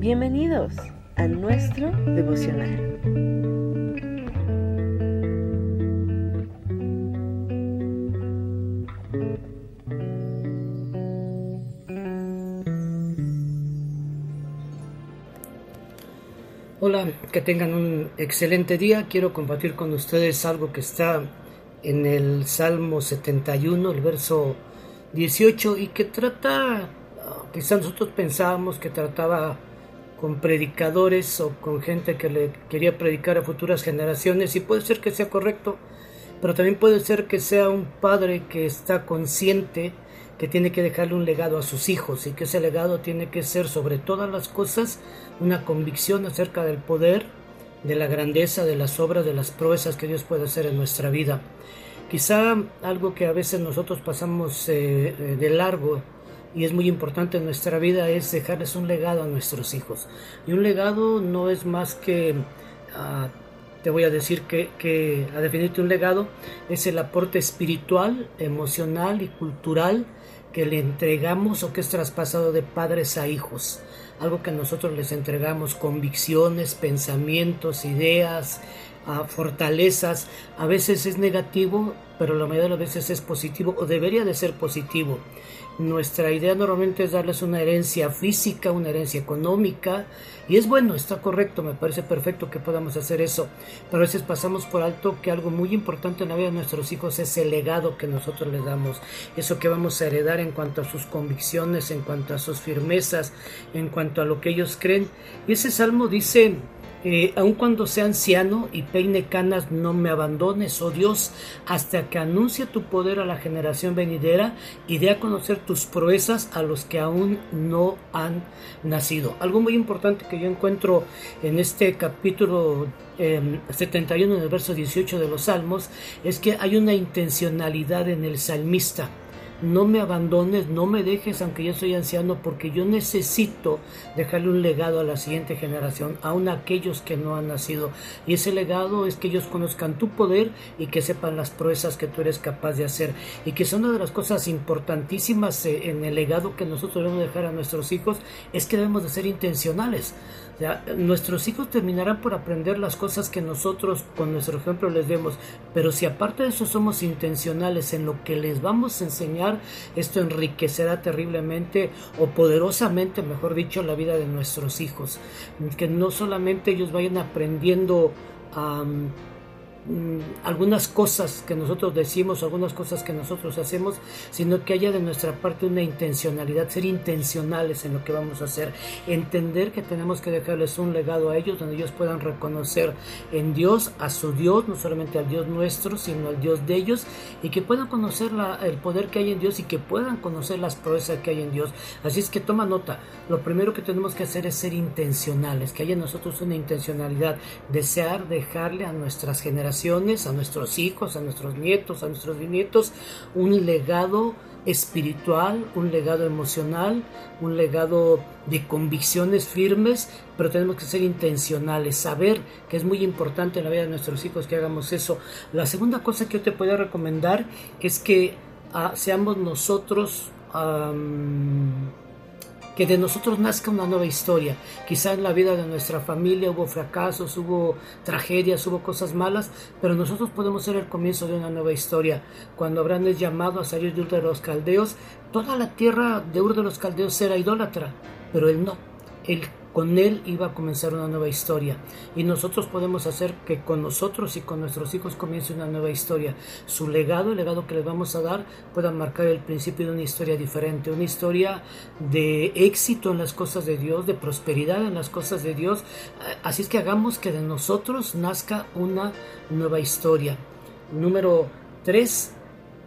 Bienvenidos a nuestro devocional. Hola, que tengan un excelente día. Quiero compartir con ustedes algo que está en el Salmo 71, el verso 18, y que trata, ah, quizás nosotros pensábamos que trataba con predicadores o con gente que le quería predicar a futuras generaciones y puede ser que sea correcto, pero también puede ser que sea un padre que está consciente que tiene que dejarle un legado a sus hijos y que ese legado tiene que ser sobre todas las cosas una convicción acerca del poder, de la grandeza, de las obras, de las proezas que Dios puede hacer en nuestra vida. Quizá algo que a veces nosotros pasamos eh, eh, de largo y es muy importante en nuestra vida es dejarles un legado a nuestros hijos. Y un legado no es más que, ah, te voy a decir que, que, a definirte un legado, es el aporte espiritual, emocional y cultural que le entregamos o que es traspasado de padres a hijos. Algo que nosotros les entregamos, convicciones, pensamientos, ideas, ah, fortalezas. A veces es negativo, pero la mayoría de las veces es positivo o debería de ser positivo. Nuestra idea normalmente es darles una herencia física, una herencia económica, y es bueno, está correcto, me parece perfecto que podamos hacer eso, pero a veces pasamos por alto que algo muy importante en la vida de nuestros hijos es el legado que nosotros les damos, eso que vamos a heredar en cuanto a sus convicciones, en cuanto a sus firmezas, en cuanto a lo que ellos creen. Y ese salmo dice, eh, aun cuando sea anciano y peine canas, no me abandones, oh Dios, hasta que anuncie tu poder a la generación venidera y dé a conocer tus proezas a los que aún no han nacido. Algo muy importante que yo encuentro en este capítulo 71, en el verso 18 de los Salmos, es que hay una intencionalidad en el salmista no me abandones, no me dejes aunque yo soy anciano, porque yo necesito dejarle un legado a la siguiente generación, aun a aquellos que no han nacido. Y ese legado es que ellos conozcan tu poder y que sepan las proezas que tú eres capaz de hacer. Y que son una de las cosas importantísimas eh, en el legado que nosotros debemos dejar a nuestros hijos, es que debemos de ser intencionales nuestros hijos terminarán por aprender las cosas que nosotros con nuestro ejemplo les demos, pero si aparte de eso somos intencionales en lo que les vamos a enseñar, esto enriquecerá terriblemente o poderosamente, mejor dicho, la vida de nuestros hijos. Que no solamente ellos vayan aprendiendo a... algunas cosas que nosotros decimos, algunas cosas que nosotros hacemos, sino que haya de nuestra parte una intencionalidad, ser intencionales en lo que vamos a hacer, entender que tenemos que dejarles un legado a ellos donde ellos puedan reconocer en Dios a su Dios, no solamente al Dios nuestro, sino al Dios de ellos, y que puedan conocer el poder que hay en Dios y que puedan conocer las proezas que hay en Dios. Así es que toma nota, lo primero que tenemos que hacer es ser intencionales, que haya en nosotros una intencionalidad, desear dejarle a nuestras generaciones a nuestros hijos, a nuestros nietos, a nuestros bisnietos, un legado espiritual, un legado emocional, un legado de convicciones firmes, pero tenemos que ser intencionales, saber que es muy importante en la vida de nuestros hijos que hagamos eso. La segunda cosa que yo te puedo recomendar es que ah, seamos nosotros que de nosotros nazca una nueva historia. Quizá en la vida de nuestra familia hubo fracasos, hubo tragedias, hubo cosas malas, pero nosotros podemos ser el comienzo de una nueva historia. Cuando Abraham es llamado a salir de Ur de los Caldeos, toda la tierra de Ur de los Caldeos era idólatra, pero él no. Él con Él iba a comenzar una nueva historia. Y nosotros podemos hacer que con nosotros y con nuestros hijos comience una nueva historia. Su legado, el legado que les vamos a dar, pueda marcar el principio de una historia diferente, una historia de éxito en las cosas de Dios, de prosperidad en las cosas de Dios. Así es que hagamos que de nosotros nazca una nueva historia. Número tres,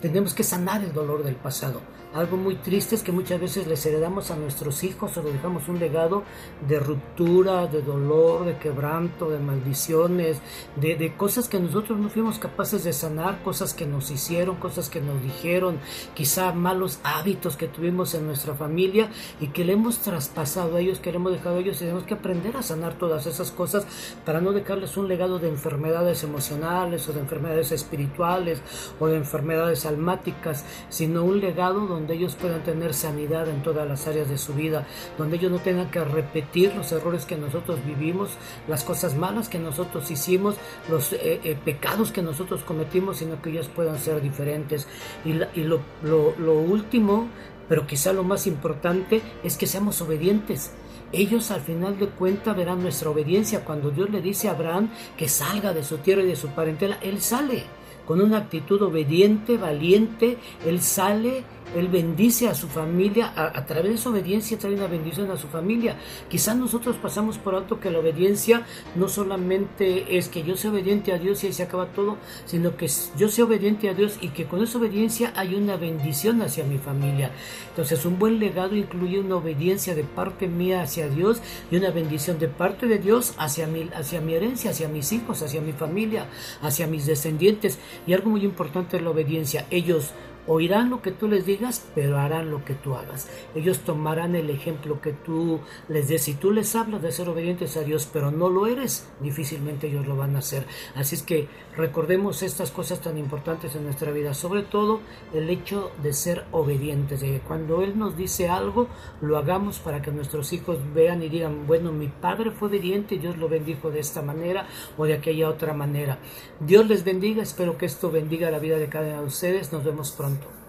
tenemos que sanar el dolor del pasado. Algo muy triste es que muchas veces les heredamos a nuestros hijos o les dejamos un legado de ruptura, de dolor, de quebranto, de maldiciones, de, cosas que nosotros no fuimos capaces de sanar, cosas que nos hicieron, cosas que nos dijeron, quizá malos hábitos que tuvimos en nuestra familia y que le hemos traspasado a ellos, que le hemos dejado a ellos y tenemos que aprender a sanar todas esas cosas para no dejarles un legado de enfermedades emocionales o de enfermedades espirituales o de enfermedades almáticas, sino un legado donde donde ellos puedan tener sanidad en todas las áreas de su vida, donde ellos no tengan que repetir los errores que nosotros vivimos, las cosas malas que nosotros hicimos, los eh, eh, pecados que nosotros cometimos, sino que ellos puedan ser diferentes. Y, lo, lo último, pero quizá lo más importante, es que seamos obedientes ellos al final de cuentas verán nuestra obediencia. Cuando Dios le dice a Abraham que salga de su tierra y de su parentela, él sale con una actitud obediente, valiente, él sale él bendice a su familia, a, través de su obediencia trae una bendición a su familia. Quizás nosotros pasamos por alto que la obediencia no solamente es que yo sea obediente a Dios y ahí se acaba todo, sino que yo sea obediente a Dios y que con esa obediencia hay una bendición hacia mi familia. Entonces un buen legado incluye una obediencia de parte mía hacia Dios y una bendición de parte de Dios hacia mi, hacia mi herencia, hacia mis hijos, hacia mi familia, hacia mis descendientes. Y algo muy importante es la obediencia. Ellos Oirán lo que tú les digas, pero harán lo que tú hagas. Ellos tomarán el ejemplo que tú les des. Si tú les hablas de ser obedientes a Dios, pero no lo eres, difícilmente ellos lo van a hacer. Así es que recordemos estas cosas tan importantes en nuestra vida, sobre todo el hecho de ser obedientes, de que cuando Él nos dice algo, lo hagamos para que nuestros hijos vean y digan, bueno, mi padre fue obediente y Dios lo bendijo de esta manera o de aquella otra manera. Dios les bendiga, espero que esto bendiga la vida de cada uno de ustedes. Nos vemos pronto. Santo.